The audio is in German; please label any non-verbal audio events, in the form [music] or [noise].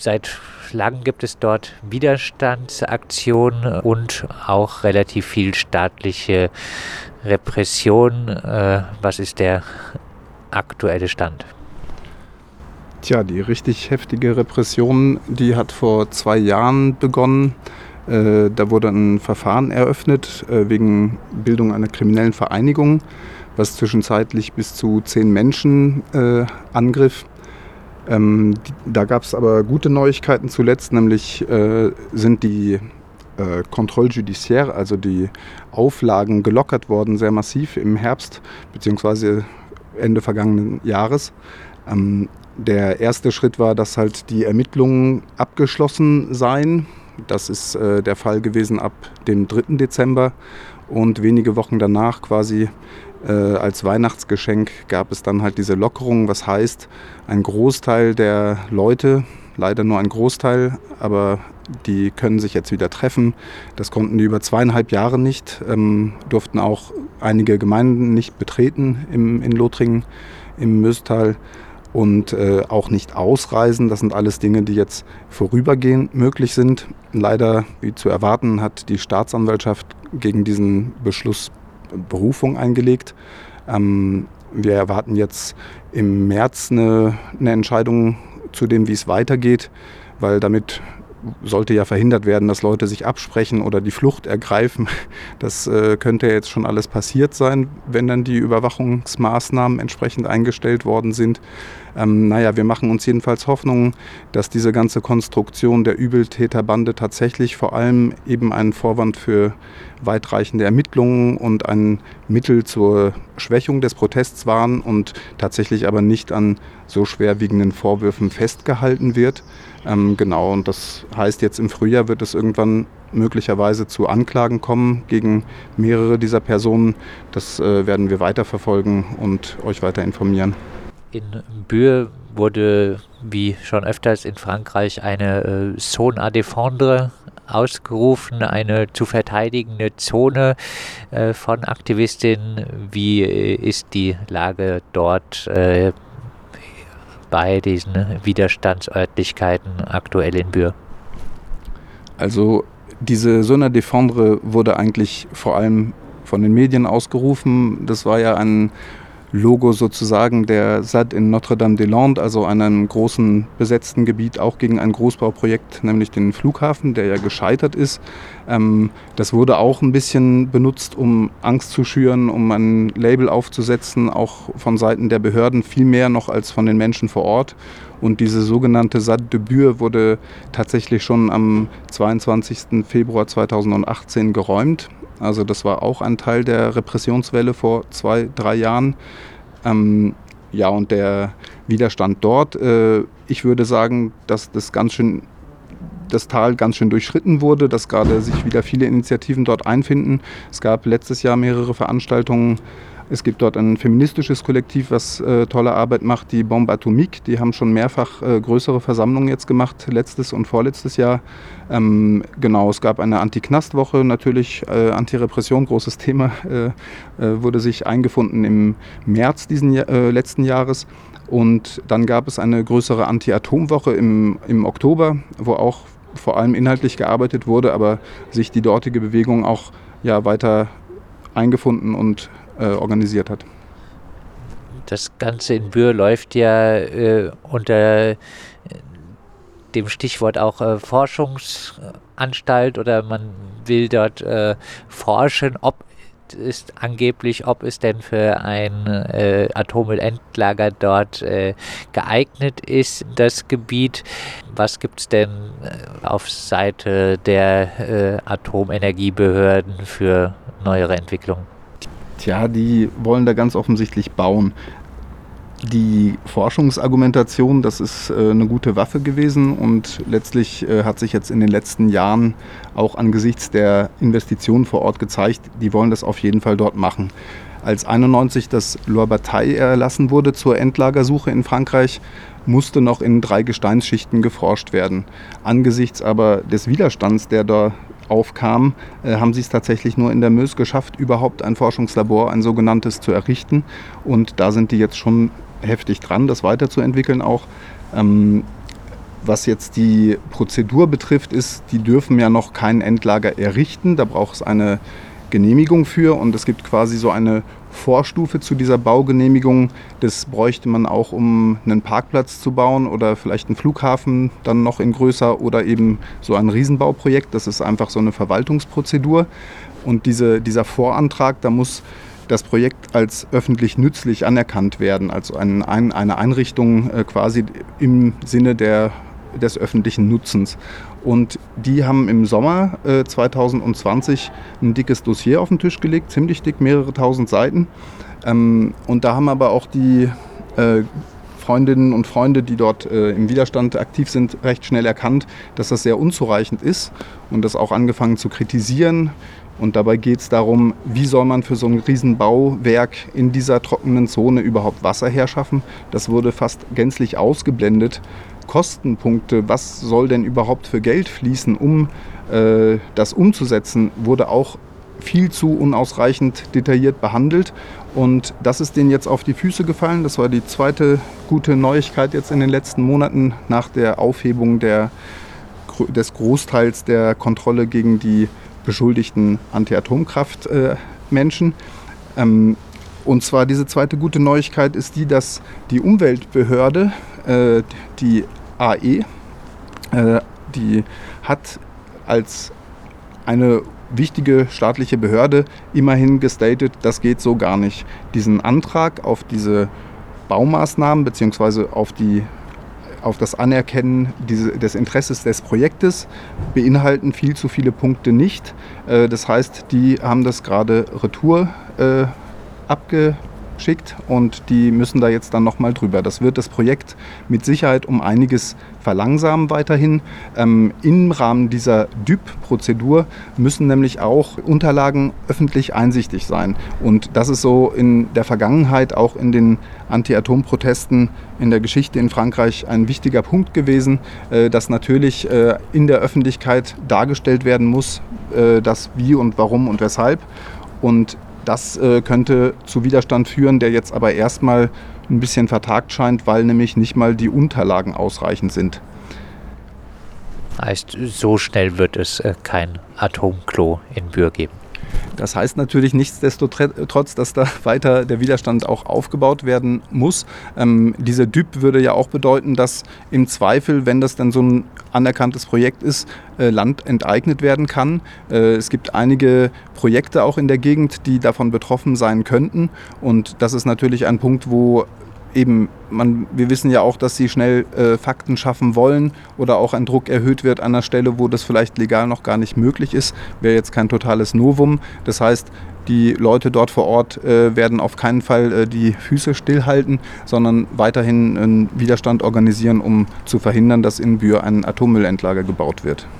seit langem gibt es dort Widerstandsaktionen und auch relativ viel staatliche Repression. Äh, was ist der aktuelle Stand? Tja, die richtig heftige Repression, die hat vor zwei Jahren begonnen. Äh, da wurde ein Verfahren eröffnet äh, wegen Bildung einer kriminellen Vereinigung, was zwischenzeitlich bis zu zehn Menschen äh, angriff. Ähm, da gab es aber gute Neuigkeiten zuletzt, nämlich äh, sind die äh, Contrôle judiciaire, also die Auflagen gelockert worden, sehr massiv im Herbst bzw. Ende vergangenen Jahres. Ähm, der erste Schritt war, dass halt die Ermittlungen abgeschlossen seien. Das ist äh, der Fall gewesen ab dem 3. Dezember. Und wenige Wochen danach, quasi als Weihnachtsgeschenk, gab es dann halt diese Lockerung. Was heißt, ein Großteil der Leute, leider nur ein Großteil, aber die können sich jetzt wieder treffen. Das konnten die über zweieinhalb Jahre nicht, ähm, durften auch einige Gemeinden nicht betreten im, in Lothringen, im Möstal und äh, auch nicht ausreisen. Das sind alles Dinge, die jetzt vorübergehend möglich sind. Leider, wie zu erwarten, hat die Staatsanwaltschaft gegen diesen Beschluss Berufung eingelegt. Ähm, wir erwarten jetzt im März eine, eine Entscheidung zu dem, wie es weitergeht, weil damit sollte ja verhindert werden, dass Leute sich absprechen oder die Flucht ergreifen. [laughs] Das äh, könnte jetzt schon alles passiert sein, wenn dann die Überwachungsmaßnahmen entsprechend eingestellt worden sind. Ähm, naja, wir machen uns jedenfalls Hoffnung, dass diese ganze Konstruktion der Übeltäterbande tatsächlich vor allem eben ein Vorwand für weitreichende Ermittlungen und ein Mittel zur Schwächung des Protests waren und tatsächlich aber nicht an so schwerwiegenden Vorwürfen festgehalten wird. Ähm, genau, und das heißt, jetzt im Frühjahr wird es irgendwann möglicherweise zu Anklagen kommen gegen mehrere dieser Personen. Das äh, werden wir weiterverfolgen und euch weiter informieren. In Bühr wurde, wie schon öfters in Frankreich, eine äh, Zone à défendre ausgerufen, eine zu verteidigende Zone äh, von Aktivistinnen. Wie äh, ist die Lage dort äh, bei diesen Widerstandsörtlichkeiten aktuell in Bühr? Also diese Zone à défendre wurde eigentlich vor allem von den Medien ausgerufen. Das war ja ein Logo sozusagen der SAD in Notre-Dame-des-Landes, also einem großen besetzten Gebiet, auch gegen ein Großbauprojekt, nämlich den Flughafen, der ja gescheitert ist. Ähm, das wurde auch ein bisschen benutzt, um Angst zu schüren, um ein Label aufzusetzen, auch von Seiten der Behörden, viel mehr noch als von den Menschen vor Ort. Und diese sogenannte SAD de Bure wurde tatsächlich schon am 22. Februar 2018 geräumt. Also das war auch ein Teil der Repressionswelle vor zwei, drei Jahren. Ähm, ja, und der Widerstand dort, äh, ich würde sagen, dass das ganz schön das Tal ganz schön durchschritten wurde, dass gerade sich wieder viele Initiativen dort einfinden. Es gab letztes Jahr mehrere Veranstaltungen es gibt dort ein feministisches Kollektiv, was äh, tolle Arbeit macht, die Bombe Atomique. Die haben schon mehrfach äh, größere Versammlungen jetzt gemacht, letztes und vorletztes Jahr. Ähm, genau, es gab eine Anti-Knast-Woche, natürlich äh, Anti-Repression, großes Thema, [laughs] äh, äh, wurde sich eingefunden im März diesen äh, letzten Jahres. Und dann gab es eine größere Anti-Atom-Woche im, im Oktober, wo auch vor allem inhaltlich gearbeitet wurde, aber sich die dortige Bewegung auch ja, weiter eingefunden und äh, organisiert hat. Das Ganze in Bühr läuft ja äh, unter äh, dem Stichwort auch äh, Forschungsanstalt oder man will dort äh, forschen, ob ist angeblich, ob es denn für ein äh, Atommüllendlager dort äh, geeignet ist, das Gebiet. Was gibt es denn auf Seite der Atomenergiebehörden für neuere Entwicklungen? Tja, die wollen da ganz offensichtlich bauen. Die Forschungsargumentation, das ist äh, eine gute Waffe gewesen und letztlich äh, hat sich jetzt in den letzten Jahren auch angesichts der Investitionen vor Ort gezeigt, die wollen das auf jeden Fall dort machen. Als 91 das Loire Bataille erlassen wurde zur Endlagersuche in Frankreich, musste noch in drei Gesteinsschichten geforscht werden. Angesichts aber des Widerstands, der da aufkam, äh, haben sie es tatsächlich nur in der Mös geschafft, überhaupt ein Forschungslabor, ein sogenanntes, zu errichten. Und da sind die jetzt schon heftig dran, das weiterzuentwickeln auch. Ähm, was jetzt die Prozedur betrifft, ist, die dürfen ja noch kein Endlager errichten. Da braucht es eine Genehmigung für und es gibt quasi so eine Vorstufe zu dieser Baugenehmigung. Das bräuchte man auch, um einen Parkplatz zu bauen oder vielleicht einen Flughafen dann noch in größer oder eben so ein Riesenbauprojekt. Das ist einfach so eine Verwaltungsprozedur. Und diese, dieser Vorantrag, da muss das Projekt als öffentlich nützlich anerkannt werden, also ein, ein, eine Einrichtung äh, quasi im Sinne der, des öffentlichen Nutzens. Und die haben im Sommer äh, 2020 ein dickes Dossier auf den Tisch gelegt, ziemlich dick, mehrere tausend Seiten. Ähm, und da haben aber auch die äh, Freundinnen und Freunde, die dort äh, im Widerstand aktiv sind, recht schnell erkannt, dass das sehr unzureichend ist und das auch angefangen zu kritisieren. Und dabei geht es darum, wie soll man für so ein Riesenbauwerk in dieser trockenen Zone überhaupt Wasser herschaffen. Das wurde fast gänzlich ausgeblendet Kostenpunkte, was soll denn überhaupt für Geld fließen, um äh, das umzusetzen, wurde auch viel zu unausreichend detailliert behandelt. Und das ist denen jetzt auf die Füße gefallen. Das war die zweite gute Neuigkeit jetzt in den letzten Monaten nach der Aufhebung der, des Großteils der Kontrolle gegen die beschuldigten Anti-Atomkraft-Menschen. Ähm, und zwar diese zweite gute Neuigkeit ist die, dass die Umweltbehörde, äh, die AE, äh, die hat als eine wichtige staatliche Behörde immerhin gestatet, das geht so gar nicht. Diesen Antrag auf diese Baumaßnahmen bzw. auf, auf das Anerkennen des Interesses des Projektes beinhalten viel zu viele Punkte nicht. Äh, das heißt, die haben das gerade retour äh, abge schickt und die müssen da jetzt dann nochmal drüber. Das wird das Projekt mit Sicherheit um einiges verlangsamen weiterhin. Ähm, Im Rahmen dieser DÜB-Prozedur müssen nämlich auch Unterlagen öffentlich einsichtig sein. Und das ist so in der Vergangenheit, auch in den Anti-Atom-Protesten in der Geschichte in Frankreich ein wichtiger Punkt gewesen, äh, dass natürlich äh, in der Öffentlichkeit dargestellt werden muss, äh, das wie und warum und weshalb. Und das äh, könnte zu Widerstand führen, der jetzt aber erstmal ein bisschen vertagt scheint, weil nämlich nicht mal die Unterlagen ausreichend sind. Heißt, so schnell wird es äh, kein Atomklo in Bür geben. Das heißt natürlich nichtsdestotrotz, dass da [laughs] weiter der Widerstand auch aufgebaut werden muss. Ähm, diese DÜB würde ja auch bedeuten, dass im Zweifel, wenn das dann so ein anerkanntes Projekt ist, äh, Land enteignet werden kann. Äh, es gibt einige Projekte auch in der Gegend, die davon betroffen sein könnten. Und das ist natürlich ein Punkt, wo eben, man, wir wissen ja auch, dass sie schnell äh, Fakten schaffen wollen oder auch ein Druck erhöht wird an der Stelle, wo das vielleicht legal noch gar nicht möglich ist. Wäre jetzt kein totales Novum. Das heißt, die Leute dort vor Ort äh, werden auf keinen Fall äh, die Füße stillhalten, sondern weiterhin einen Widerstand organisieren, um zu verhindern, dass in Bühr ein Atommüllendlager gebaut wird.